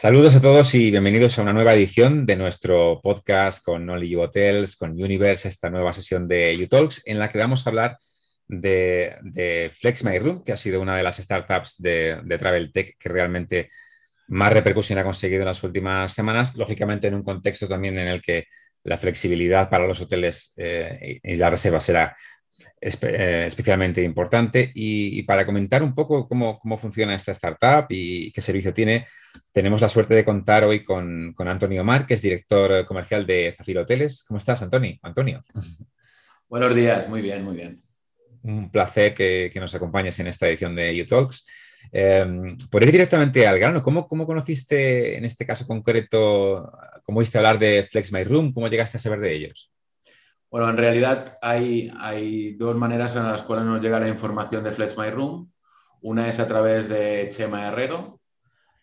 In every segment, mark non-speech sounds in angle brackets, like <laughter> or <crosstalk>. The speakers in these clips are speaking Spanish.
Saludos a todos y bienvenidos a una nueva edición de nuestro podcast con Only Hotels, con Universe, esta nueva sesión de UTalks en la que vamos a hablar de, Flex My Room, que ha sido una de las startups de, Travel Tech que realmente más repercusión ha conseguido en las últimas semanas, lógicamente en un contexto también en el que la flexibilidad para los hoteles eh, y la reserva será eh, especialmente importante. Y, para comentar un poco cómo, funciona esta startup y qué servicio tiene, tenemos la suerte de contar hoy con, Antonio Mar, que es director comercial de Zafiro Hoteles. ¿Cómo estás, Antonio? Antonio. Buenos días, muy bien, muy bien. Un placer que, nos acompañes en esta edición de UTalks. Eh, por ir directamente al grano, ¿cómo, ¿cómo, conociste en este caso concreto, cómo viste hablar de Flex My Room? ¿Cómo llegaste a saber de ellos? Bueno, en realidad hay, hay dos maneras en las cuales nos llega la información de Flex My Room. Una es a través de Chema Herrero,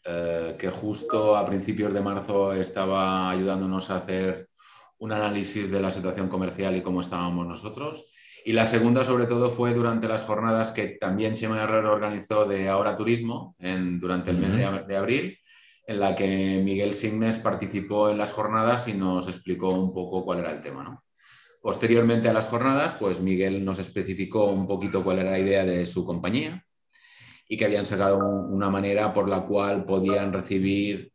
eh, que justo a principios de marzo estaba ayudándonos a hacer un análisis de la situación comercial y cómo estábamos nosotros. Y la segunda, sobre todo, fue durante las jornadas que también Chema Herrero organizó de Ahora Turismo en, durante el mes de, de, abril, en la que Miguel Signes participó en las jornadas y nos explicó un poco cuál era el tema. ¿no? Posteriormente a las jornadas, pues Miguel nos especificó un poquito cuál era la idea de su compañía y que habían sacado una manera por la cual podían recibir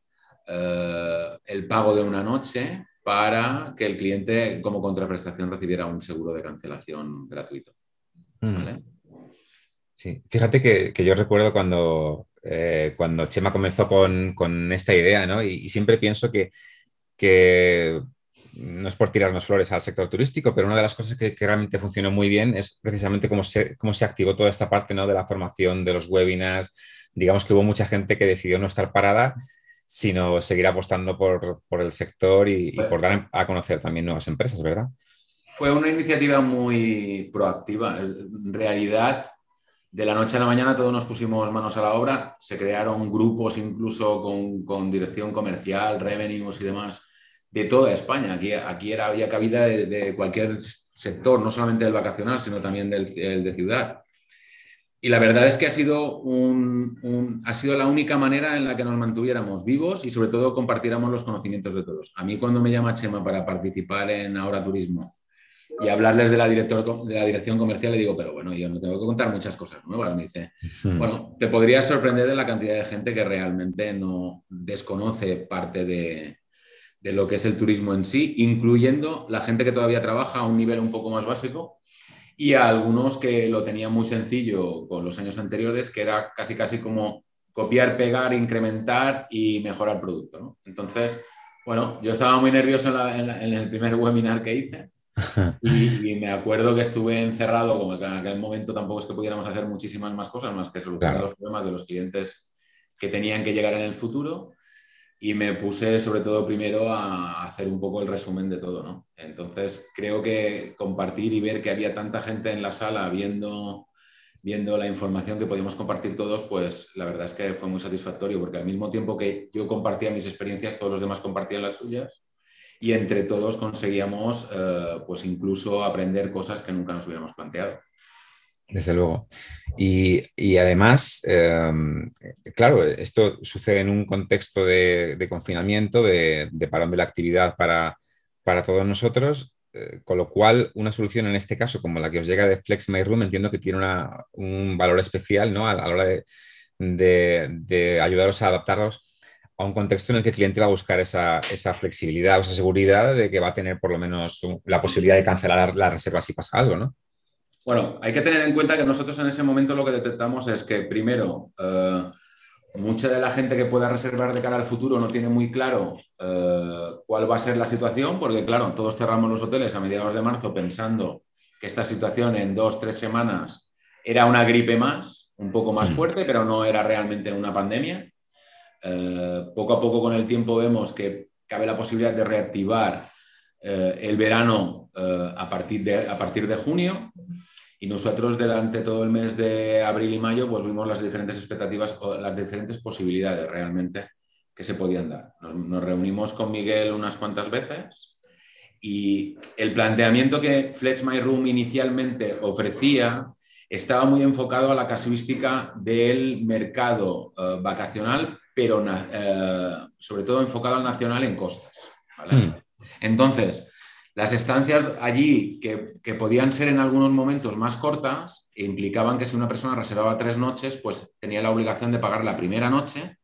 eh, el pago de una noche para que el cliente como contraprestación recibiera un seguro de cancelación gratuito. Mm. Sí, fíjate que, yo recuerdo cuando, eh, cuando Chema comenzó con, esta idea, ¿no? Y, siempre pienso que, que no es por tirarnos flores al sector turístico, pero una de las cosas que, realmente funcionó muy bien es precisamente cómo se, cómo se activó toda esta parte ¿no? de la formación, de los webinars. Digamos que hubo mucha gente que decidió no estar parada, sino seguir apostando por, el sector y, por dar a conocer también nuevas empresas, ¿verdad? Fue una iniciativa muy proactiva. En realidad, de la noche a la mañana todos nos pusimos manos a la obra, se crearon grupos incluso con, con dirección comercial, revenues y demás de toda España. Aquí, aquí era, había cabida de, cualquier sector, no solamente del vacacional, sino también del, de ciudad. Y la verdad es que ha sido, un, ha sido la única manera en la que nos mantuviéramos vivos y sobre todo compartiéramos los conocimientos de todos. A mí cuando me llama Chema para participar en Ahora Turismo y hablarles de la, director, de la dirección comercial, le digo, pero bueno, yo no tengo que contar muchas cosas nuevas. Me dice, bueno, te podría sorprender de la cantidad de gente que realmente no desconoce parte de, de lo que es el turismo en sí, incluyendo la gente que todavía trabaja a un nivel un poco más básico y a algunos que lo tenían muy sencillo con los años anteriores, que era casi casi como copiar, pegar, incrementar y mejorar el producto. Entonces, bueno, yo estaba muy nervioso en, el primer webinar que hice <laughs> y, me acuerdo que estuve encerrado, como que en aquel momento tampoco es que pudiéramos hacer muchísimas más cosas más que solucionar los problemas de los clientes que tenían que llegar en el futuro y me puse sobre todo primero a hacer un poco el resumen de todo, ¿no? Entonces creo que compartir y ver que había tanta gente en la sala viendo, viendo la información que podíamos compartir todos, pues la verdad es que fue muy satisfactorio porque al mismo tiempo que yo compartía mis experiencias, todos los demás compartían las suyas y entre todos conseguíamos eh, pues incluso aprender cosas que nunca nos hubiéramos planteado. Desde luego. Y, además, em, claro, esto sucede en un contexto de, confinamiento, de, parón de la actividad para, todos nosotros, eh, con lo cual una solución en este caso, como la que os llega de Flex My Room, entiendo que tiene un valor especial ¿no? a, la hora de, ayudaros a adaptaros a un contexto en el que el cliente va a buscar esa, esa, flexibilidad o esa seguridad de que va a tener por lo menos la posibilidad de cancelar la reserva si pasa algo, ¿no? Bueno, hay que tener en cuenta que nosotros en ese momento lo que detectamos es que, primero, eh, mucha de la gente que pueda reservar de cara al futuro no tiene muy claro eh, cuál va a ser la situación, porque, claro, todos cerramos los hoteles a mediados de marzo pensando que esta situación en dos, tres semanas era una gripe más, un poco más mm. fuerte, pero no era realmente una pandemia. Eh, poco a poco con el tiempo vemos que cabe la posibilidad de reactivar el verano a, partir de, a partir de junio. Y nosotros durante todo el mes de abril y mayo pues vimos las diferentes expectativas o las diferentes posibilidades realmente que se podían dar. Nos, reunimos con Miguel unas cuantas veces y el planteamiento que Flex My Room inicialmente ofrecía estaba muy enfocado a la casuística del mercado eh, vacacional pero eh, sobre todo enfocado al nacional en costas. Hmm. Entonces, las estancias allí, que, podían ser en algunos momentos más cortas, implicaban que si una persona reservaba tres noches, pues tenía la obligación de pagar la primera noche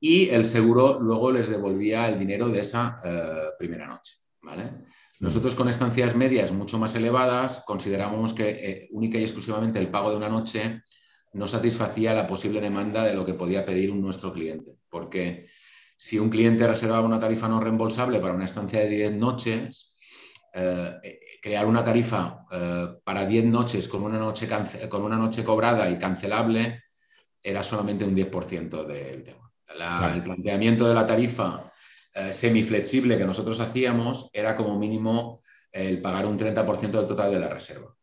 y el seguro luego les devolvía el dinero de esa eh, primera noche. ¿vale? Nosotros con estancias medias mucho más elevadas consideramos que eh, única y exclusivamente el pago de una noche no satisfacía la posible demanda de lo que podía pedir nuestro cliente. Porque si un cliente reservaba una tarifa no reembolsable para una estancia de 10 noches, eh, crear una tarifa eh, para 10 noches con una noche, con una noche cobrada y cancelable era solamente un 10% del tema. El planteamiento de la tarifa eh, semiflexible que nosotros hacíamos era como mínimo el pagar un 30% del total de la reserva.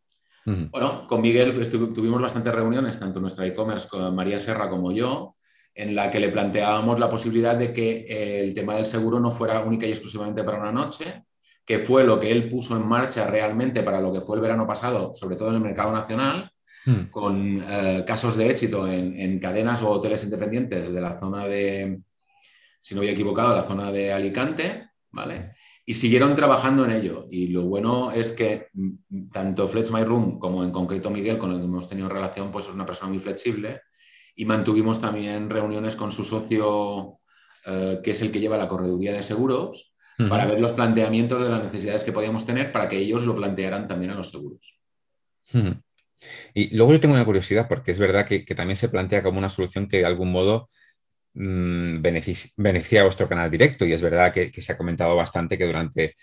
Bueno, con Miguel tuvimos bastantes reuniones, tanto nuestra e-commerce con María Serra como yo, en la que le planteábamos la posibilidad de que eh, el tema del seguro no fuera única y exclusivamente para una noche, que fue lo que él puso en marcha realmente para lo que fue el verano pasado, sobre todo en el mercado nacional, hmm. con eh, casos de éxito en, en, cadenas o hoteles independientes de la zona de, si no había equivocado, la zona de Alicante, ¿vale? Y siguieron trabajando en ello. Y lo bueno es que mm, tanto Flex My Room como en concreto Miguel, con el que hemos tenido relación, pues es una persona muy flexible. Y mantuvimos también reuniones con su socio, eh, que es el que lleva la correduría de seguros, para ver los planteamientos de las necesidades que podíamos tener para que ellos lo plantearan también a los seguros. Y luego yo tengo una curiosidad, porque es verdad que, que, también se plantea como una solución que de algún modo Mm, beneficia, a vuestro canal directo. Y es verdad que, se ha comentado bastante que durante,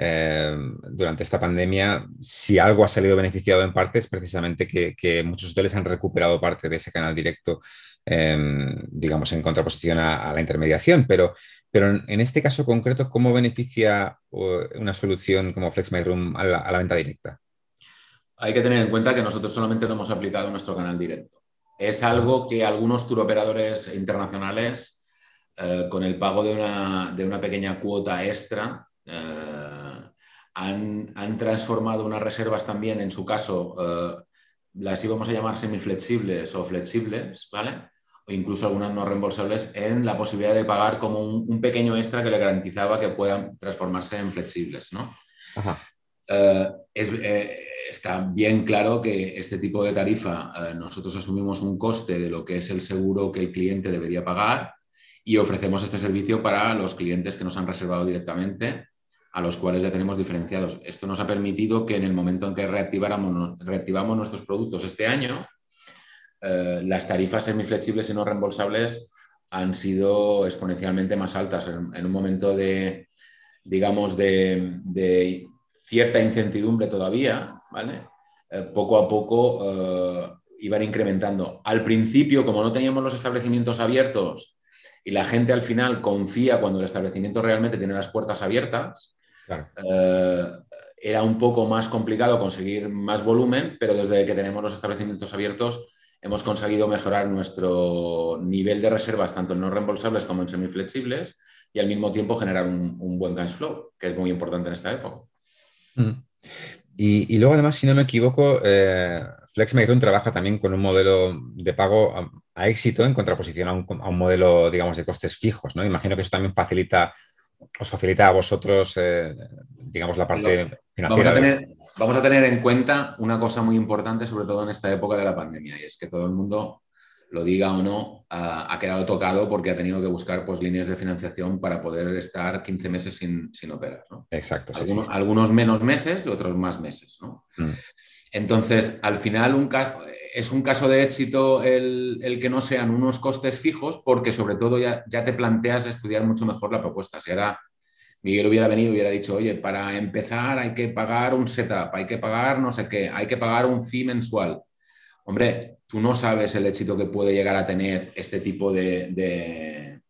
eh, durante esta pandemia, si algo ha salido beneficiado en parte, es precisamente que, muchos hoteles han recuperado parte de ese canal directo, em, digamos, en contraposición a, la intermediación. Pero, pero en, este caso concreto, ¿cómo beneficia una solución como Flex Room a la venta directa? Hay que tener en cuenta que nosotros solamente no hemos aplicado nuestro canal directo es algo que algunos turoperadores internacionales, eh, con el pago de una, pequeña cuota extra, eh, han, transformado unas reservas también, en su caso, eh, las íbamos a llamar semiflexibles o flexibles, ¿vale? O incluso algunas no reembolsables, en la posibilidad de pagar como un, pequeño extra que le garantizaba que puedan transformarse en flexibles, ¿no? es, está bien claro que este tipo de tarifa eh, nosotros asumimos un coste de lo que es el seguro que el cliente debería pagar y ofrecemos este servicio para los clientes que nos han reservado directamente, a los cuales ya tenemos diferenciados. Esto nos ha permitido que en el momento en que reactiváramos, reactivamos nuestros productos este año, eh, las tarifas semiflexibles y no reembolsables han sido exponencialmente más altas en, un momento de, digamos, de, cierta incertidumbre todavía, ¿vale? Eh, poco a poco eh, iban incrementando. Al principio, como no teníamos los establecimientos abiertos y la gente al final confía cuando el establecimiento realmente tiene las puertas abiertas, eh, era un poco más complicado conseguir más volumen, pero desde que tenemos los establecimientos abiertos hemos conseguido mejorar nuestro nivel de reservas, tanto en no reembolsables como en semiflexibles, y al mismo tiempo generar un, buen cash flow, que es muy importante en esta época. Mm. Y, luego, además, si no me equivoco, eh, Flex trabaja también con un modelo de pago a, éxito en contraposición a un, modelo, digamos, de costes fijos, ¿no? Imagino que eso también facilita, os facilita a vosotros, eh, digamos, la parte financiera. Vamos a, tener, vamos a tener en cuenta una cosa muy importante, sobre todo en esta época de la pandemia, y es que todo el mundo lo diga o no, ha, quedado tocado porque ha tenido que buscar pues, líneas de financiación para poder estar 15 meses sin, operar. Exacto. algunos, menos meses y otros más meses. Mm. Entonces, al final es un caso de éxito el, que no sean unos costes fijos porque sobre todo ya, te planteas estudiar mucho mejor la propuesta. Si ahora Miguel hubiera venido y hubiera dicho, oye, para empezar hay que pagar un setup, hay que pagar no sé qué, hay que pagar un fee mensual. Hombre, tú no sabes el éxito que puede llegar a tener este tipo de,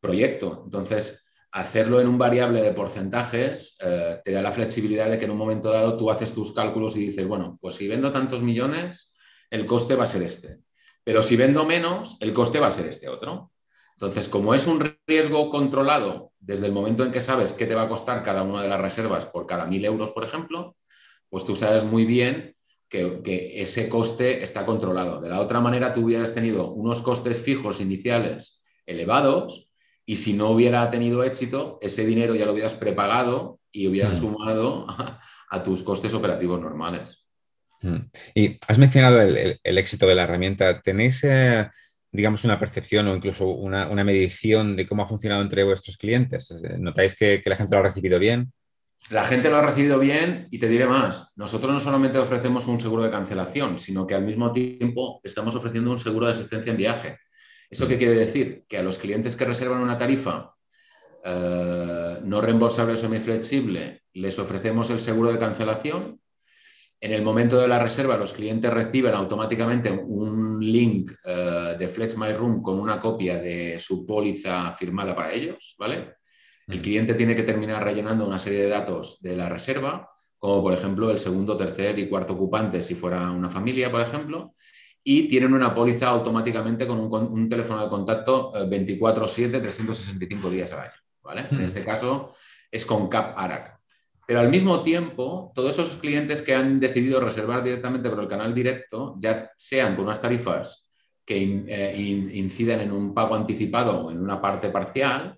proyecto. Entonces, hacerlo en un variable de porcentajes eh, te da la flexibilidad de que en un momento dado tú haces tus cálculos y dices, bueno, pues si vendo tantos millones, el coste va a ser este. Pero si vendo menos, el coste va a ser este otro. Entonces, como es un riesgo controlado desde el momento en que sabes qué te va a costar cada una de las reservas por cada mil euros, por ejemplo, pues tú sabes muy bien que, ese coste está controlado. De la otra manera, tú hubieras tenido unos costes fijos iniciales elevados y si no hubiera tenido éxito, ese dinero ya lo hubieras prepagado y hubieras mm. sumado a, tus costes operativos normales. Mm. Y has mencionado el, éxito de la herramienta. ¿Tenéis, eh, digamos, una percepción o incluso una, medición de cómo ha funcionado entre vuestros clientes? ¿Notáis que, que la gente lo ha recibido bien? La gente lo ha recibido bien y te diré más. Nosotros no solamente ofrecemos un seguro de cancelación, sino que al mismo tiempo estamos ofreciendo un seguro de asistencia en viaje. ¿Eso qué quiere decir? Que a los clientes que reservan una tarifa eh, no reembolsable o semiflexible les ofrecemos el seguro de cancelación. En el momento de la reserva, los clientes reciben automáticamente un link uh, de FlexMyRoom con una copia de su póliza firmada para ellos, ¿vale? El cliente tiene que terminar rellenando una serie de datos de la reserva, como por ejemplo el segundo, tercer y cuarto ocupante, si fuera una familia, por ejemplo, y tienen una póliza automáticamente con un, teléfono de contacto 24/7, eh, 365 días al año. ¿vale? En hmm. este caso es con CAP ARAC. Pero al mismo tiempo, todos esos clientes que han decidido reservar directamente por el canal directo, ya sean con unas tarifas que eh, inciden en un pago anticipado o en una parte parcial,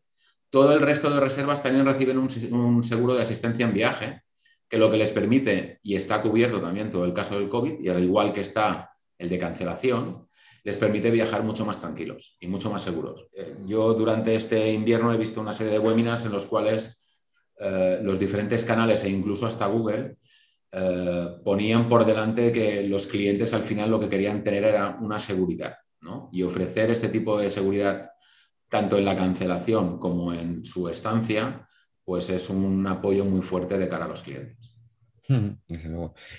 todo el resto de reservas también reciben un, seguro de asistencia en viaje, que lo que les permite, y está cubierto también todo el caso del COVID, y al igual que está el de cancelación, les permite viajar mucho más tranquilos y mucho más seguros. Eh, yo durante este invierno he visto una serie de webinars en los cuales eh, los diferentes canales e incluso hasta Google eh, ponían por delante que los clientes al final lo que querían tener era una seguridad. Y ofrecer este tipo de seguridad tanto en la cancelación como en su estancia, pues es un apoyo muy fuerte de cara a los clientes.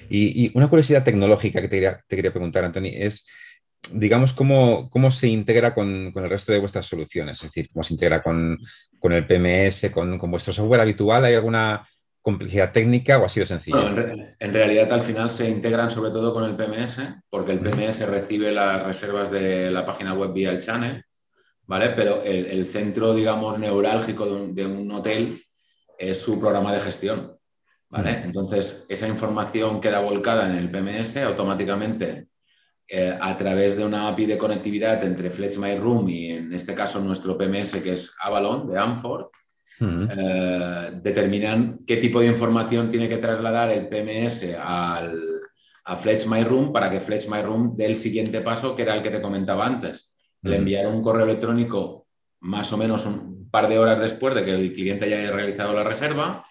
Y, una curiosidad tecnológica que te quería, preguntar, Anthony, es, digamos, cómo, cómo se integra con, el resto de vuestras soluciones, es decir, cómo se integra con, el PMS, con, vuestro software habitual. ¿Hay alguna complejidad técnica o ha sido sencillo? en, en, realidad, al final se integran sobre todo con el PMS, porque el PMS recibe las reservas de la página web vía el channel ¿vale? Pero el, centro, digamos, neurálgico de un, hotel es su programa de gestión, ¿vale? Entonces, esa información queda volcada en el PMS automáticamente eh, a través de una API de conectividad entre Flex My Room y en este caso nuestro PMS que es Avalon de Amford, eh, determinan qué tipo de información tiene que trasladar el PMS al, a Flex My Room para que Flex My Room dé el siguiente paso, que era el que te comentaba antes. Le enviaron un correo electrónico más o menos un par de horas después de que el cliente haya realizado la reserva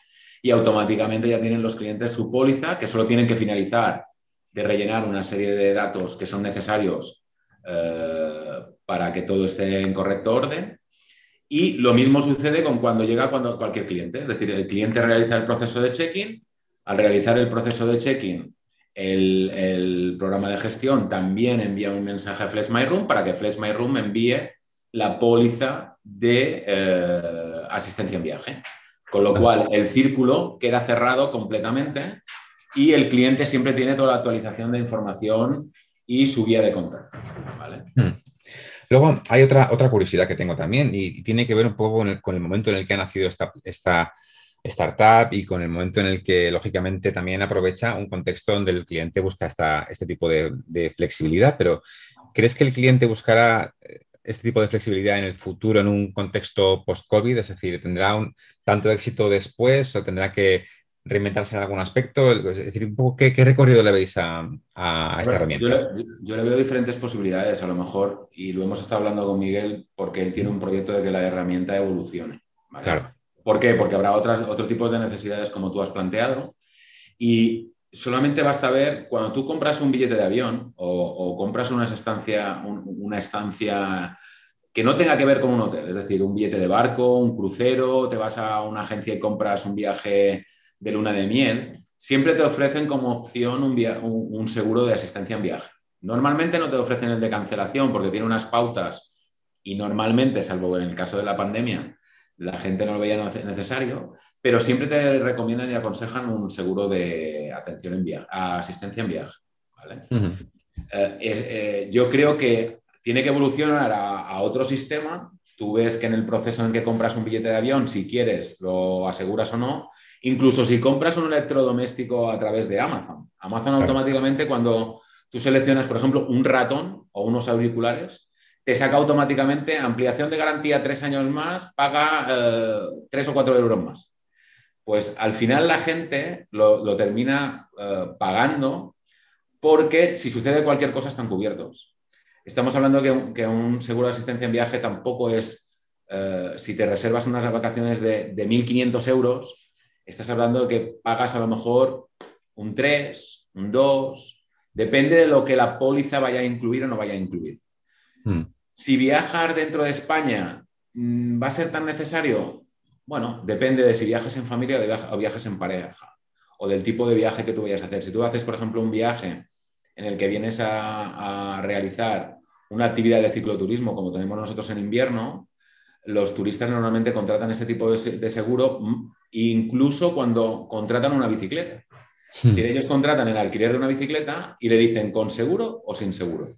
y automáticamente ya tienen los clientes su póliza que solo tienen que finalizar de rellenar una serie de datos que son necesarios eh, para que todo esté en correcto orden. Y lo mismo sucede con cuando llega cuando cualquier cliente. Es decir, el cliente realiza el proceso de check-in. Al realizar el proceso de check-in, el, programa de gestión también envía un mensaje a Flex My Room para que Flex My Room envíe la póliza de eh, asistencia en viaje. Con lo cual, el círculo queda cerrado completamente y el cliente siempre tiene toda la actualización de información y su guía de contacto. Hmm. Luego, hay otra, otra curiosidad que tengo también y, tiene que ver un poco con el, momento en el que ha nacido esta, esta startup y con el momento en el que, lógicamente, también aprovecha un contexto donde el cliente busca esta, este tipo de, flexibilidad. Pero, ¿crees que el cliente buscará eh, este tipo de flexibilidad en el futuro en un contexto post-COVID? Es decir, ¿tendrá un, tanto éxito después o tendrá que reinventarse en algún aspecto? Es decir, un poco, ¿qué, recorrido le veis a, esta herramienta? Yo le, veo diferentes posibilidades, a lo mejor, y lo hemos estado hablando con Miguel porque él tiene un proyecto de que la herramienta evolucione. Claro. ¿Por qué? Porque habrá otras, otro tipo de necesidades como tú has planteado. Y solamente basta ver, cuando tú compras un billete de avión o, compras una estancia, una estancia que no tenga que ver con un hotel, es decir, un billete de barco, un crucero, te vas a una agencia y compras un viaje de luna de miel, siempre te ofrecen como opción un, un seguro de asistencia en viaje. Normalmente no te ofrecen el de cancelación porque tiene unas pautas y normalmente, salvo en el caso de la pandemia, la gente no lo veía necesario, pero siempre te recomiendan y aconsejan un seguro de atención en viaje, asistencia en viaje. Eh, eh, yo creo que tiene que evolucionar a, otro sistema tú ves que en el proceso en que compras un billete de avión, si quieres, lo aseguras o no. Incluso si compras un electrodoméstico a través de Amazon. Amazon automáticamente cuando tú seleccionas, por ejemplo, un ratón o unos auriculares, te saca automáticamente ampliación de garantía tres años más, paga eh, tres o cuatro euros más. Pues al final la gente lo, termina eh, pagando porque si sucede cualquier cosa están cubiertos. Estamos hablando que, que un seguro de asistencia en viaje tampoco es, eh, si te reservas unas vacaciones de, de 1.500 euros, estás hablando de que pagas a lo mejor un 3, un 2, depende de lo que la póliza vaya a incluir o no vaya a incluir. Hmm. Si viajar dentro de España mm, va a ser tan necesario, bueno, depende de si viajas en familia o, viajes en pareja o del tipo de viaje que tú vayas a hacer. Si tú haces, por ejemplo, un viaje en el que vienes a, realizar una actividad de cicloturismo como tenemos nosotros en invierno, los turistas normalmente contratan ese tipo de, seguro mm, incluso cuando contratan una bicicleta. Hmm. ellos contratan el alquiler de una bicicleta y le dicen con seguro o sin seguro.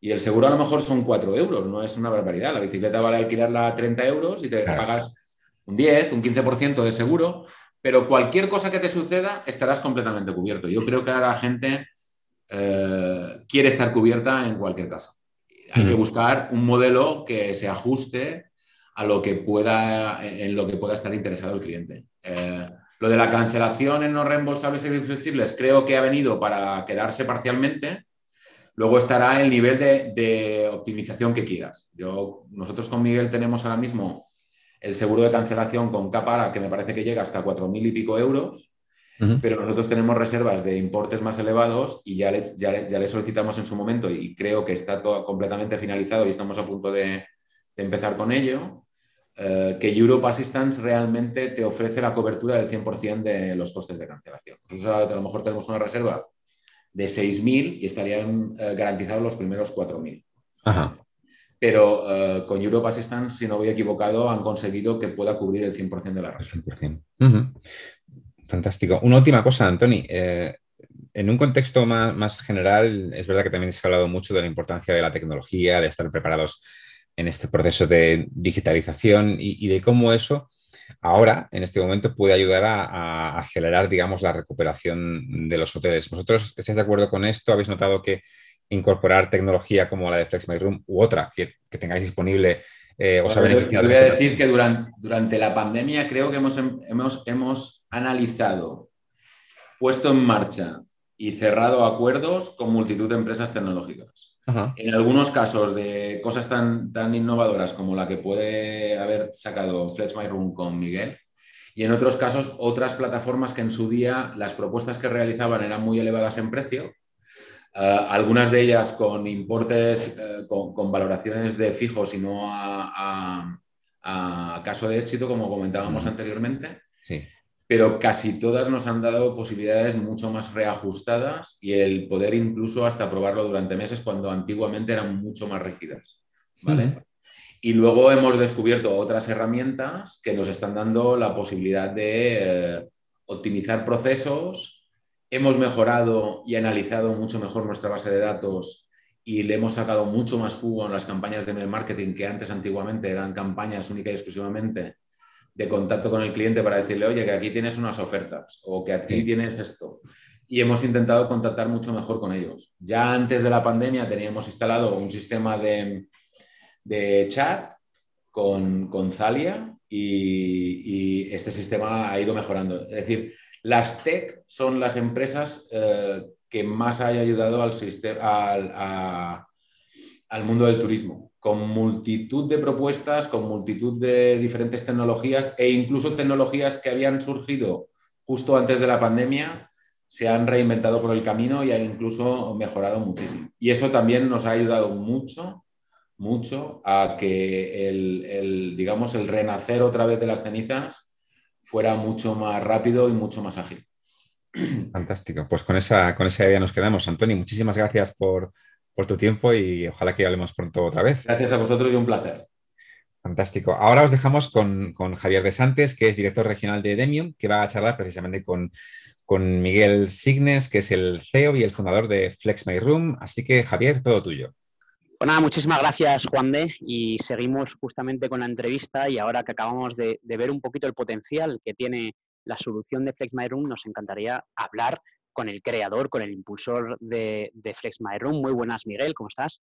Y el seguro a lo mejor son 4 euros, no es una barbaridad. La bicicleta vale alquilarla 30 euros y te pagas un 10, un 15% de seguro, pero cualquier cosa que te suceda estarás completamente cubierto. Yo creo que ahora la gente eh, quiere estar cubierta en cualquier caso. Hay que buscar un modelo que se ajuste a lo que pueda, en lo que pueda estar interesado el cliente. Eh, lo de la cancelación en no reembolsables y flexibles creo que ha venido para quedarse parcialmente. Luego estará el nivel de, optimización que quieras. Yo, nosotros con Miguel tenemos ahora mismo el seguro de cancelación con Capara, que me parece que llega hasta 4.000 y pico euros, pero nosotros tenemos reservas de importes más elevados y ya le, ya, le, solicitamos en su momento y creo que está todo completamente finalizado y estamos a punto de, empezar con ello, eh, que Europe Assistance realmente te ofrece la cobertura del 100% de los costes de cancelación. Nosotros a lo mejor tenemos una reserva de 6.000 y estarían eh, garantizados los primeros 4.000. Pero eh, con Europe Assistance, si no voy equivocado, han conseguido que pueda cubrir el 100% de la reserva. Fantástico. Una última cosa, Antoni. Eh, en un contexto más, general, es verdad que también se ha hablado mucho de la importancia de la tecnología, de estar preparados en este proceso de digitalización y, de cómo eso ahora, en este momento, puede ayudar a, acelerar, digamos, la recuperación de los hoteles. ¿Vosotros estáis de acuerdo con esto? ¿Habéis notado que incorporar tecnología como la de Flex My Room u otra que, tengáis disponible eh, os ha beneficiado? Voy a decir que durante, durante, la pandemia creo que hemos, hemos, hemos analizado, puesto en marcha y cerrado acuerdos con multitud de empresas tecnológicas. En algunos casos de cosas tan, tan innovadoras como la que puede haber sacado Flex My Room con Miguel, y en otros casos otras plataformas que en su día las propuestas que realizaban eran muy elevadas en precio, eh, algunas de ellas con importes, eh, con, valoraciones de fijos y no a, caso de éxito, como comentábamos anteriormente. Sí pero casi todas nos han dado posibilidades mucho más reajustadas y el poder incluso hasta probarlo durante meses cuando antiguamente eran mucho más rígidas. ¿vale? Y luego hemos descubierto otras herramientas que nos están dando la posibilidad de eh, optimizar procesos. Hemos mejorado y analizado mucho mejor nuestra base de datos y le hemos sacado mucho más jugo en las campañas de mail marketing que antes antiguamente eran campañas únicas y exclusivamente de contacto con el cliente para decirle, oye, que aquí tienes unas ofertas o que aquí tienes esto. Y hemos intentado contactar mucho mejor con ellos. Ya antes de la pandemia teníamos instalado un sistema de, chat con, con Zalia y, este sistema ha ido mejorando. Es decir, las tech son las empresas eh, que más han ayudado al, sistema, al mundo del turismo con multitud de propuestas, con multitud de diferentes tecnologías e incluso tecnologías que habían surgido justo antes de la pandemia, se han reinventado por el camino y han incluso mejorado muchísimo. Y eso también nos ha ayudado mucho, mucho a que el, digamos, el renacer otra vez de las cenizas fuera mucho más rápido y mucho más ágil. Fantástico. Pues con esa, con esa idea nos quedamos. Antonio, muchísimas gracias por, por tu tiempo y ojalá que hablemos pronto otra vez. Gracias a vosotros y un placer. Fantástico. Ahora os dejamos con, Javier de Santes, que es director regional de Demium, que va a charlar precisamente con, con Miguel Signes, que es el CEO y el fundador de Flex My Room. Así que, Javier, todo tuyo. Pues nada, muchísimas gracias Juan de y seguimos justamente con la entrevista y ahora que acabamos de, ver un poquito el potencial que tiene la solución de Flex My Room, nos encantaría hablar con el creador, con el impulsor de, de Flex My Room. Muy buenas, Miguel, ¿cómo estás?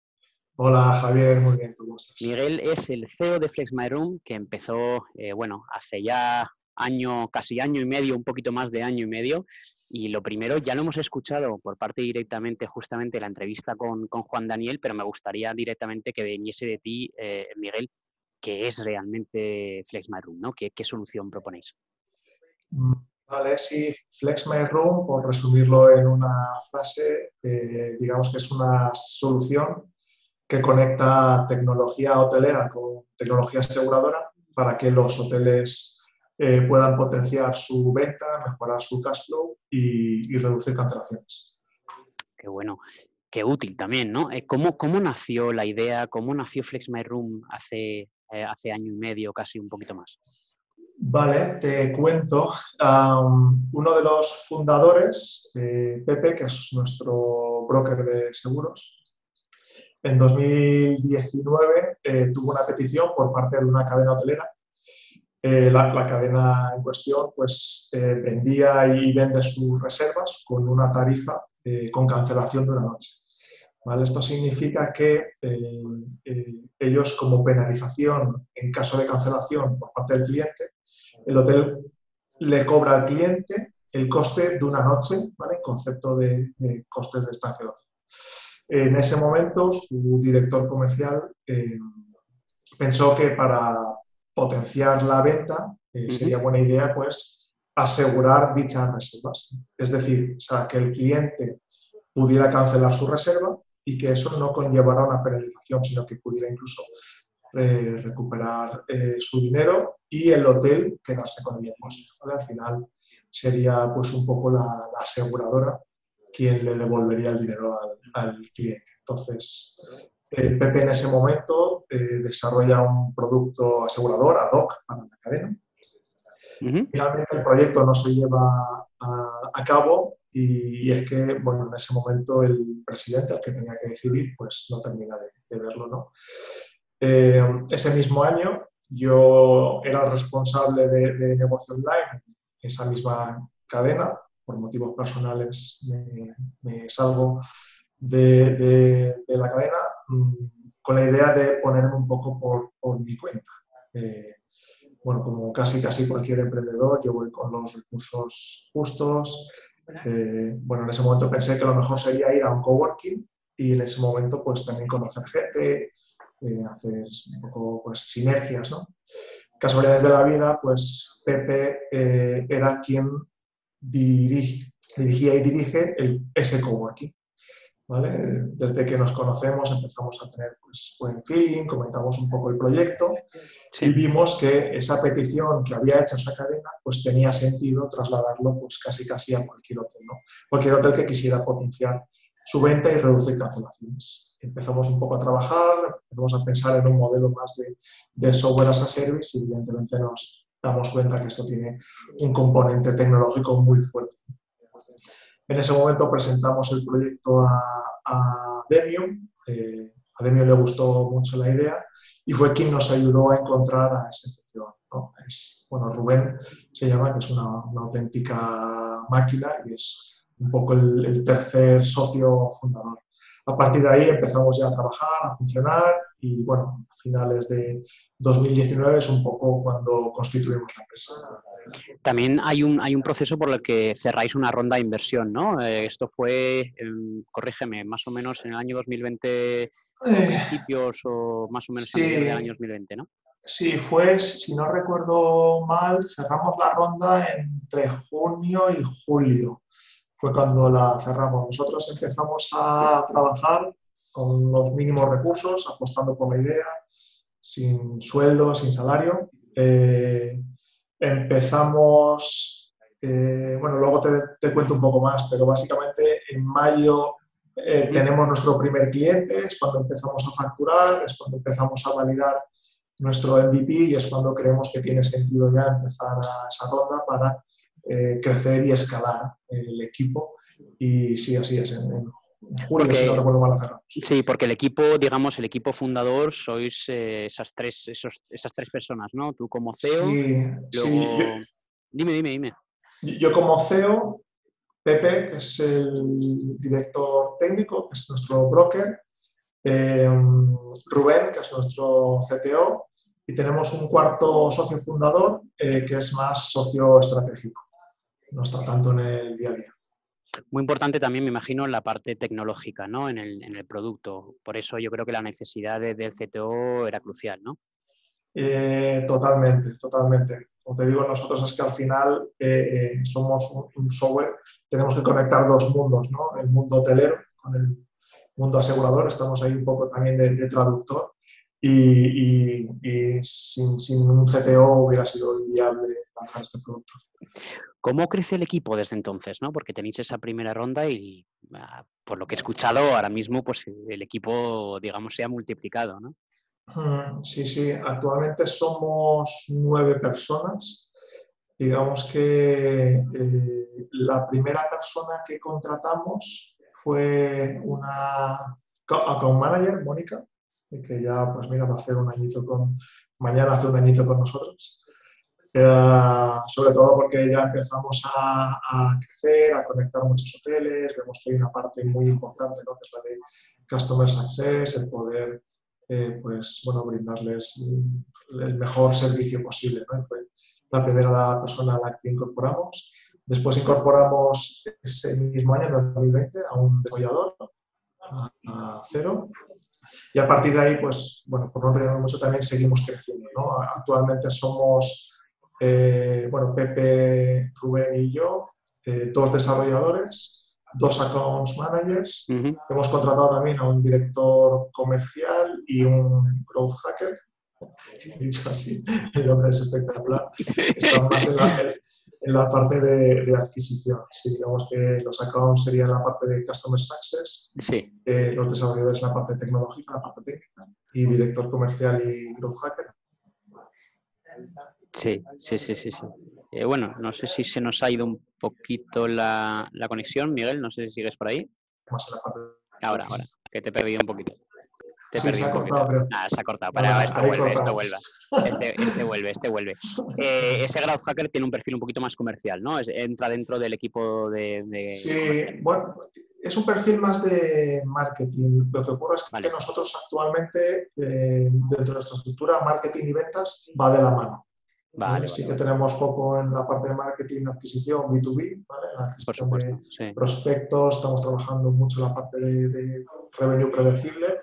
Hola Javier, muy bien, ¿cómo estás? Miguel es el CEO de Flex My Room que empezó, eh, bueno, hace ya año, casi año y medio, un poquito más de año y medio. Y lo primero, ya lo hemos escuchado por parte directamente, justamente la entrevista con, Juan Daniel, pero me gustaría directamente que viniese de ti, eh, Miguel, qué es realmente Flex My Room, ¿no? ¿Qué, solución proponéis? Vale, sí, Flex por resumirlo en una frase, eh, digamos que es una solución que conecta tecnología hotelera con tecnología aseguradora para que los hoteles eh, puedan potenciar su venta, mejorar su cash flow y, reducir cancelaciones. Qué bueno, qué útil también, ¿no? Eh, ¿Cómo, cómo nació la idea, cómo nació Flex My hace, hace año y medio, casi un poquito más? Vale, te cuento. uno de los fundadores, Pepe, que es nuestro broker de seguros, en 2019 tuvo una petición por parte de una cadena hotelera eh, la, cadena en cuestión pues, eh, vendía y vende sus reservas con una tarifa eh, con cancelación de una noche. ¿Vale? Esto significa que ellos como penalización en caso de cancelación por parte del cliente, el hotel le cobra al cliente el coste de una noche, ¿vale? concepto de, costes de estancia de hotel. En ese momento, su director comercial pensó que para, potenciar la venta, eh, sería buena idea pues asegurar dichas reservas. Es decir, sea, que el cliente pudiera cancelar su reserva y que eso no conllevara una penalización, sino que pudiera incluso eh, recuperar eh, su dinero y el hotel quedarse con el depósito. Al final sería pues un poco la, aseguradora quien le devolvería el dinero al, al cliente. Entonces, Pepe en ese momento eh, desarrolla un producto asegurador ad hoc para la cadena. Finalmente el proyecto no se lleva a, cabo y, es que, bueno, en ese momento el presidente, el que tenía que decidir, pues no termina de, verlo, ¿no? Eh, ese mismo año yo era responsable de, negocio online esa misma cadena. Por motivos personales me, me salgo de, la cadena mm, con la idea de ponerme un poco por, mi cuenta. Eh, bueno, como casi casi cualquier emprendedor, yo voy con los recursos justos. Eh, bueno, en ese momento pensé que lo mejor sería ir a un coworking y en ese momento pues también conocer gente, eh, hacer un poco pues sinergias, ¿no? Casualidades de la vida, pues Pepe era quien dirigía y dirige el, ese coworking. Desde que nos conocemos empezamos a tener pues, buen feeling, comentamos un poco el proyecto y vimos que esa petición que había hecho esa cadena pues tenía sentido trasladarlo pues casi casi a cualquier hotel, ¿no? Cualquier hotel que quisiera potenciar su venta y reducir cancelaciones. Empezamos un poco a trabajar, empezamos a pensar en un modelo más de, de software as a service y evidentemente nos damos cuenta que esto tiene un componente tecnológico muy fuerte. En ese momento presentamos el proyecto a, a Demium, a Demium le gustó mucho la idea y fue quien nos ayudó a encontrar a ese CTO. bueno, Rubén se llama, que es una, auténtica máquina y es un poco el tercer socio fundador. A partir de ahí empezamos ya a trabajar, a funcionar y bueno, a finales de 2019 es un poco cuando constituimos la empresa. También hay un, hay un proceso por el que cerráis una ronda de inversión, ¿no? Eh, esto fue, corrígeme, más o menos en el año 2020, eh, principios o más o menos en el año 2020, ¿no? Sí, fue, si no recuerdo mal, cerramos la ronda entre junio y julio fue cuando la cerramos. Nosotros empezamos a trabajar con los mínimos recursos, apostando por la idea, sin sueldo, sin salario. Eh, empezamos, eh, bueno, luego te, cuento un poco más, pero básicamente en mayo eh, tenemos nuestro primer cliente, es cuando empezamos a facturar, es cuando empezamos a validar nuestro MVP y es cuando creemos que tiene sentido ya empezar a esa ronda para eh, crecer y escalar el equipo. Y sí, así es. En, julio, si no recuerdo mal, la Sí, porque el equipo, digamos, el equipo fundador sois eh, esas, tres, esos, esas tres personas, ¿no? Tú como CEO, sí, dime, dime, dime. Yo como CEO, Pepe, que es el director técnico, que es nuestro broker, eh, Rubén, que es nuestro CTO, y tenemos un cuarto socio fundador, eh, que es más socio estratégico. No está tanto en el día a día. Muy importante también, me imagino, la parte tecnológica ¿no? en, el, producto. Por eso yo creo que la necesidad del CTO era crucial, ¿no? Eh, totalmente, totalmente. Como te digo, nosotros es que al final eh, eh, somos un, software, tenemos que conectar dos mundos, ¿no? El mundo hotelero con el mundo asegurador, estamos ahí un poco también de, traductor y, sin, sin, un CTO hubiera sido inviable lanzar este producto. ¿Cómo crece el equipo desde entonces? ¿no? Porque tenéis esa primera ronda y, ah, por lo que he escuchado, ahora mismo pues, el equipo, digamos, se ha multiplicado, ¿no? Sí, sí. Actualmente somos nueve personas. Digamos que eh, la primera persona que contratamos fue una account manager, Mónica, que ya, pues mira, va a hacer un añito con, mañana hace un añito con nosotros. Sobre todo porque ya empezamos a, crecer, a conectar muchos hoteles, vemos que hay una parte muy importante, ¿no? que es la de Customer Success, el poder eh, pues, bueno, brindarles el mejor servicio posible. ¿no? Fue la primera persona a la que incorporamos. Después incorporamos ese mismo año, en 2020, a un desarrollador, a, cero. Y a partir de ahí, pues, bueno, por no olvidar mucho, también seguimos creciendo. ¿no? Actualmente somos eh, bueno, Pepe, Rubén y yo, eh, dos desarrolladores, dos accounts managers. Hemos contratado también a un director comercial y un growth hacker. <laughs> Dicho así, el nombre es espectacular. Estamos más en la, parte de, adquisición. digamos que los accounts serían la parte de Customer Success, sí. Eh, los desarrolladores la parte tecnológica, la parte técnica, y director comercial y growth hacker. Sí, sí, sí, sí. sí. Eh, bueno, no sé si se nos ha ido un poquito la, conexión, Miguel, no sé si sigues por ahí. Ahora, ahora, que te he perdido un poquito. Te he perdido un poquito. Nada, se ha cortado. Para, esto, vuelve, esto vuelve, este, este, vuelve. Este vuelve, eh, ese Growth Hacker tiene un perfil un poquito más comercial, ¿no? entra dentro del equipo de, Sí, bueno, es un perfil más de marketing. Lo que ocurre es que nosotros actualmente, eh, dentro de nuestra estructura, marketing y ventas va de la mano. Vale, sí que tenemos foco en la parte de marketing, adquisición, B2B, ¿vale? la adquisición de prospectos, estamos trabajando mucho en la parte de, revenue predecible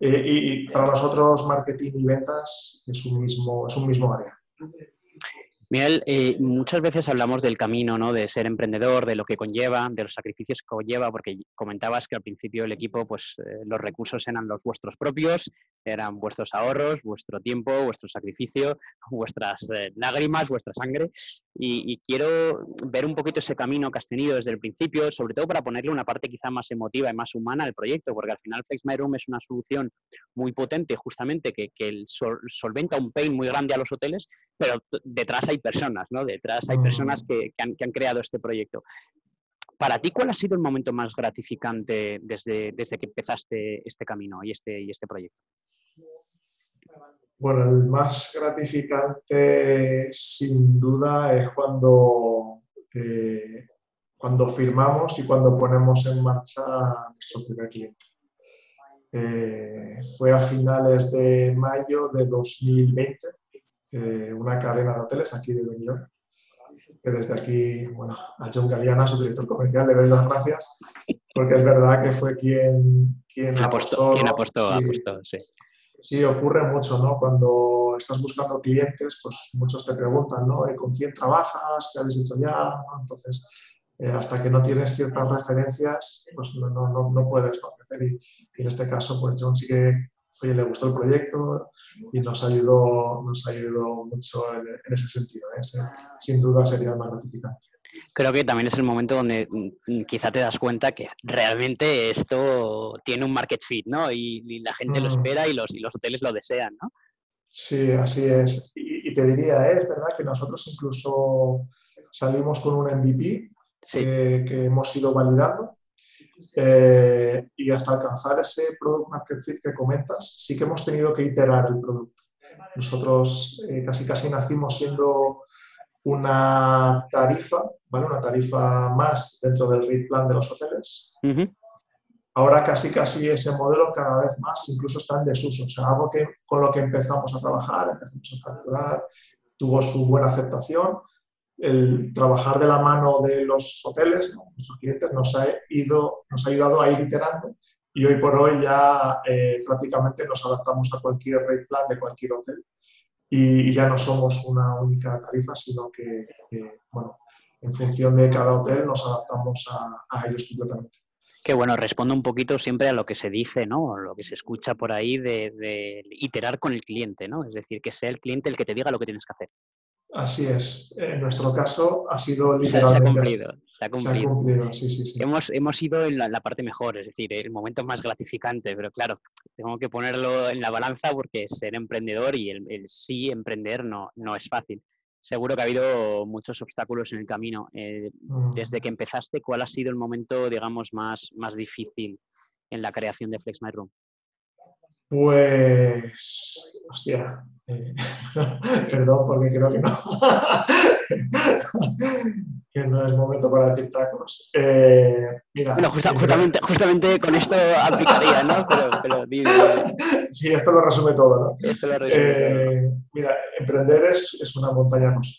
eh, y, para nosotros marketing y ventas es un mismo, es un mismo área. Miguel, eh, muchas veces hablamos del camino, ¿no? De ser emprendedor, de lo que conlleva, de los sacrificios que conlleva, porque comentabas que al principio el equipo, pues eh, los recursos eran los vuestros propios, eran vuestros ahorros, vuestro tiempo, vuestro sacrificio, <laughs> vuestras eh, lágrimas, vuestra sangre. Y, quiero ver un poquito ese camino que has tenido desde el principio, sobre todo para ponerle una parte quizá más emotiva y más humana al proyecto, porque al final Flex My Room es una solución muy potente, justamente, que, que solventa un pain muy grande a los hoteles, pero detrás hay personas, ¿no? Detrás hay personas mm. que, han, creado este proyecto. Para ti, ¿cuál ha sido el momento más gratificante desde, desde que empezaste este camino y este, y este proyecto? Bueno, el más gratificante sin duda es cuando, eh, cuando firmamos y cuando ponemos en marcha nuestro primer cliente. Eh, fue a finales de mayo de 2020 eh, una cadena de hoteles aquí de Benidorm, que desde aquí, bueno, a John Galeana, su director comercial, le doy las gracias, porque es verdad que fue quien, quien apostó. Quien apostó, sí. apostó, sí. Sí, ocurre mucho, ¿no? Cuando estás buscando clientes, pues muchos te preguntan, ¿no? ¿Con quién trabajas? ¿Qué habéis hecho ya? Entonces, eh, hasta que no tienes ciertas referencias, pues no, no, no puedes ofrecer. Y, y, en este caso, pues John sí que oye, le gustó el proyecto y nos ayudó, nos ayudó mucho en, ese sentido. ¿eh? Sin duda sería más gratificante. Creo que también es el momento donde mm, quizá te das cuenta que realmente esto tiene un market fit, ¿no? Y, la gente lo mm. espera y los, y los hoteles lo desean, ¿no? Sí, así es. Y, te diría, ¿eh? es verdad que nosotros incluso salimos con un MVP que, que hemos ido validando Eh, y hasta alcanzar ese product market fit que comentas, sí que hemos tenido que iterar el producto. Nosotros eh, casi casi nacimos siendo una tarifa, ¿vale? una tarifa más dentro del rate plan de los hoteles. Ahora casi casi ese modelo cada vez más incluso está en desuso. O sea, algo que con lo que empezamos a trabajar, empezamos a facturar, tuvo su buena aceptación, el trabajar de la mano de los hoteles, nuestros clientes, nos ha, ido, nos ha ayudado a ir iterando y hoy por hoy ya eh, prácticamente nos adaptamos a cualquier rate plan de cualquier hotel y, ya no somos una única tarifa, sino que, bueno, en función de cada hotel nos adaptamos a, ellos completamente. Que bueno, respondo un poquito siempre a lo que se dice, ¿no? Lo que se escucha por ahí de, de, iterar con el cliente, ¿no? Es decir, que sea el cliente el que te diga lo que tienes que hacer. Así es. En nuestro caso ha sido literalmente. Se, ha cumplido. Se ha cumplido. Sí, sí, sí. Hemos, hemos ido en la, parte mejor, es decir, el momento más gratificante, pero claro, tengo que ponerlo en la balanza porque ser emprendedor y el, sí emprender no, no es fácil. Seguro que ha habido muchos obstáculos en el camino. Eh, mm. Desde que empezaste, ¿cuál ha sido el momento, digamos, más, más difícil en la creación de Flex My Room? Pues, hostia, eh, <laughs> perdón porque creo que no, <laughs> que no es momento para decir tacos. Eh, mira, bueno, justamente, justamente, con esto aplicaría, ¿no? Pero, <laughs> Sí, esto lo resume todo, ¿no? Esto lo resume eh, todo. Mira, emprender es, es una montaña rusa.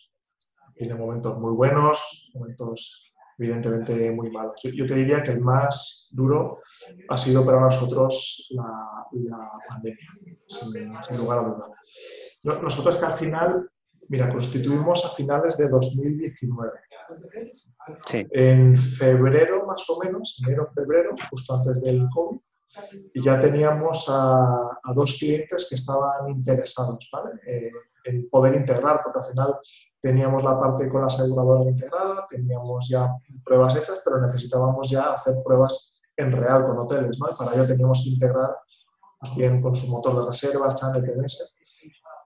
Tiene momentos muy buenos, momentos evidentemente muy malos. Yo, te diría que el más duro ha sido para nosotros la, pandemia, sin, lugar a duda. Nosotros que al final, mira, constituimos a finales de 2019. En febrero, más o menos, enero, febrero, justo antes del COVID, y ya teníamos a, dos clientes que estaban interesados ¿vale? Eh, en poder integrar, porque al final teníamos la parte con la aseguradora integrada, teníamos ya pruebas hechas, pero necesitábamos ya hacer pruebas en real con hoteles, ¿no? para ello teníamos que integrar pues bien con su motor de reserva, Channel PMS.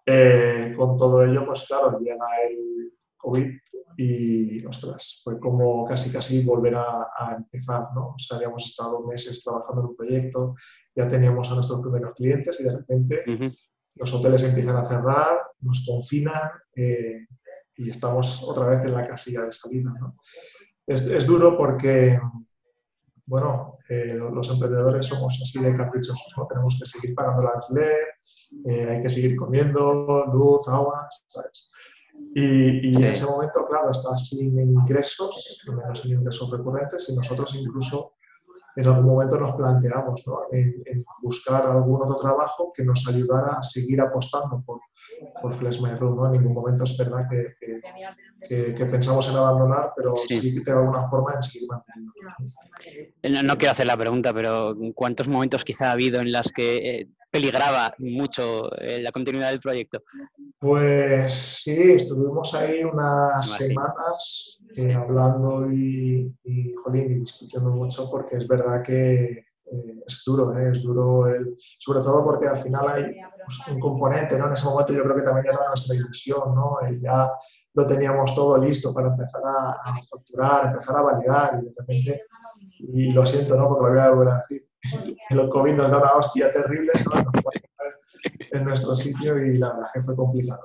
Eh, con todo ello, pues claro, llega el COVID y, ostras, fue como casi casi volver a, empezar, ¿no? O sea, habíamos estado meses trabajando en un proyecto, ya teníamos a nuestros primeros clientes y de repente los hoteles empiezan a cerrar, nos confinan, eh, y estamos otra vez en la casilla de salida. ¿no? Es, es, duro porque, bueno, eh, los emprendedores somos así de caprichosos, ¿no? Tenemos que seguir pagando el alquiler, eh, hay que seguir comiendo, luz, agua, ¿sabes? Y, y en ese momento, claro, estás sin ingresos, no sin ingresos recurrentes, y nosotros incluso en algún momento nos planteamos ¿no? en, buscar algún otro trabajo que nos ayudara a seguir apostando por, por Flex Room. ¿no? En ningún momento es verdad que, que, pensamos en abandonar, pero sí. que de alguna forma en seguir manteniendo. No, no, quiero hacer la pregunta, pero ¿cuántos momentos quizá ha habido en las que eh, peligraba mucho eh, la continuidad del proyecto? Pues sí, estuvimos ahí unas semanas eh, hablando y, y, y discutiendo mucho porque es verdad que eh, es duro, es duro, el, sobre todo porque al final hay pues, un componente, ¿no? En ese momento yo creo que también era nuestra ilusión, ¿no? ya lo teníamos todo listo para empezar a, a, facturar, empezar a validar y de repente, y lo siento, ¿no? Porque lo voy a volver a decir, el COVID nos da una hostia terrible en nuestro sitio y la verdad que fue complicado.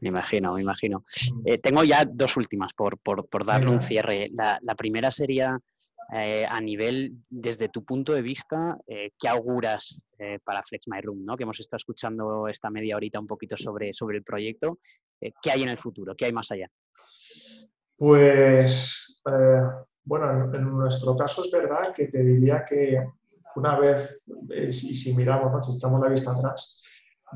Me imagino, me imagino. Mm. Eh, tengo ya dos últimas por, darle un cierre. La, primera sería, eh, a nivel, desde tu punto de vista, eh, ¿qué auguras para Flex My Room? ¿no? Que hemos estado escuchando esta media horita un poquito sobre, sobre el proyecto. ¿Qué hay en el futuro? ¿Qué hay más allá? Pues, bueno, en, nuestro caso es verdad que te diría que una vez, y si, miramos, si echamos la vista atrás,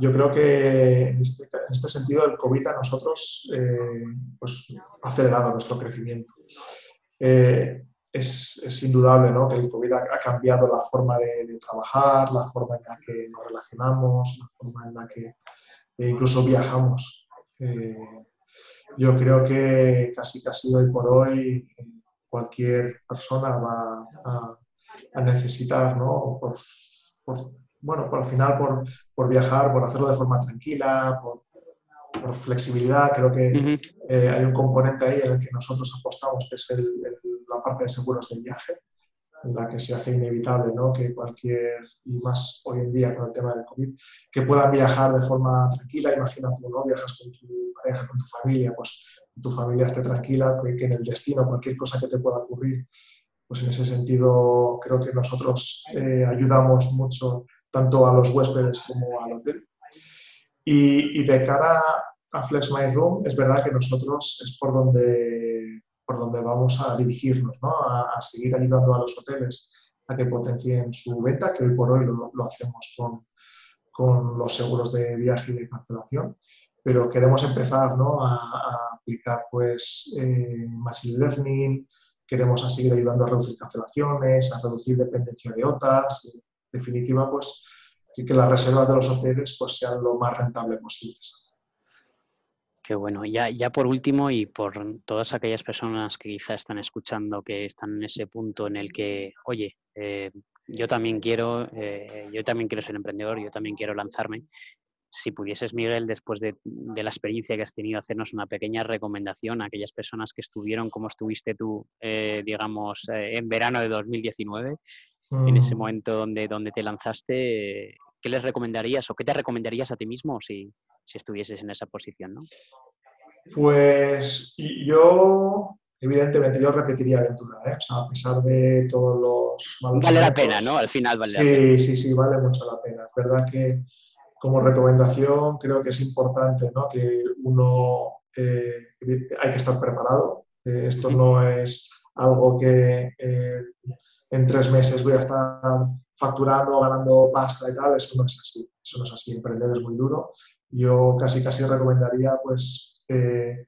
yo creo que en este, este sentido el COVID a nosotros eh, pues, ha acelerado nuestro crecimiento. Eh, es, es, indudable ¿no? que el COVID ha, cambiado la forma de, trabajar, la forma en la que nos relacionamos, la forma en la que eh, incluso viajamos. yo creo que casi casi hoy por hoy cualquier persona va a, a necesitar, ¿no? por, por bueno, por al final por, por, viajar, por hacerlo de forma tranquila, por, flexibilidad. Creo que eh, hay un componente ahí en el que nosotros apostamos, que es el, la parte de seguros del viaje. en la que se hace inevitable ¿no? que cualquier, y más hoy en día con el tema del COVID, que puedan viajar de forma tranquila. Imagina tú, ¿no? Viajas con tu pareja, con tu familia, pues tu familia esté tranquila, que en el destino cualquier cosa que te pueda ocurrir, pues en ese sentido creo que nosotros eh, ayudamos mucho tanto a los huéspedes como al hotel. Y, y de cara a Flex My Room, es verdad que nosotros es por donde por donde vamos a dirigirnos, ¿no? a, seguir ayudando a los hoteles a que potencien su venta, que hoy por hoy lo, hacemos con, con, los seguros de viaje y de cancelación, pero queremos empezar ¿no? a, aplicar pues, eh, Machine Learning, queremos a seguir ayudando a reducir cancelaciones, a reducir dependencia de OTAs, en definitiva, pues, que, las reservas de los hoteles pues, sean lo más rentables posibles. Qué bueno. Ya, ya por último y por todas aquellas personas que quizá están escuchando, que están en ese punto en el que, oye, eh, yo también quiero, eh, yo también quiero ser emprendedor, yo también quiero lanzarme. Si pudieses, Miguel, después de, la experiencia que has tenido, hacernos una pequeña recomendación a aquellas personas que estuvieron como estuviste tú, eh, digamos, en verano de 2019, en ese mm. momento donde, donde te lanzaste, ¿qué les recomendarías o qué te recomendarías a ti mismo si, si estuvieses en esa posición? ¿no? Pues yo, evidentemente, yo repetiría aventura, ¿eh? a pesar de todos los malos Vale la pena, ¿no? Al final vale sí, la pena. Sí, sí, vale mucho la pena. Es verdad que como recomendación creo que es importante ¿no? que uno eh, hay que estar preparado. Eh, esto no es algo que eh, en tres meses voy a estar facturando, ganando pasta y tal, eso no es así, eso no es así, emprender es muy duro. Yo casi casi recomendaría pues eh,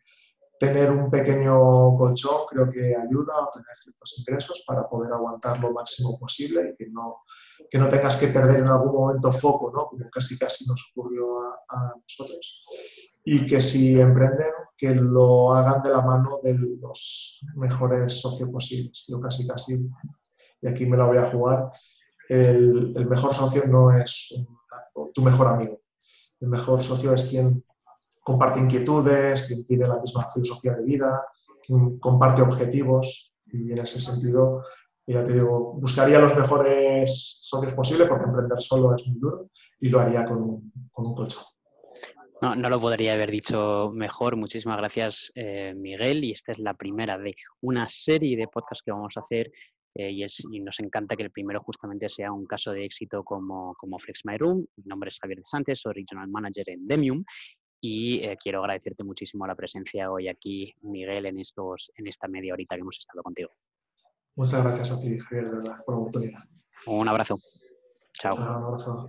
tener un pequeño colchón, creo que ayuda a obtener ciertos ingresos para poder aguantar lo máximo posible y que no, que no tengas que perder en algún momento foco, ¿no? como casi casi nos ocurrió a, a nosotros y que si emprenden, que lo hagan de la mano de los mejores socios posibles. Yo casi, casi, y aquí me la voy a jugar, el, el mejor socio no es tu mejor amigo. El mejor socio es quien comparte inquietudes, quien tiene la misma filosofía de vida, quien comparte objetivos y en ese sentido, ya te digo, buscaría los mejores socios posibles porque emprender solo es muy duro y lo haría con un, con un colchón. No, no lo podría haber dicho mejor. Muchísimas gracias, eh, Miguel. Y esta es la primera de una serie de podcasts que vamos a hacer. Eh, y, nos encanta que el primero justamente sea un caso de éxito como, como Flex My Room. Mi nombre es Javier de Sánchez, soy Regional Manager en Demium. Y eh, quiero agradecerte muchísimo la presencia hoy aquí, Miguel, en, estos, en esta media horita que hemos estado contigo. Muchas gracias a ti, Javier, de verdad, por la oportunidad. Un abrazo. Chao. Chao un abrazo.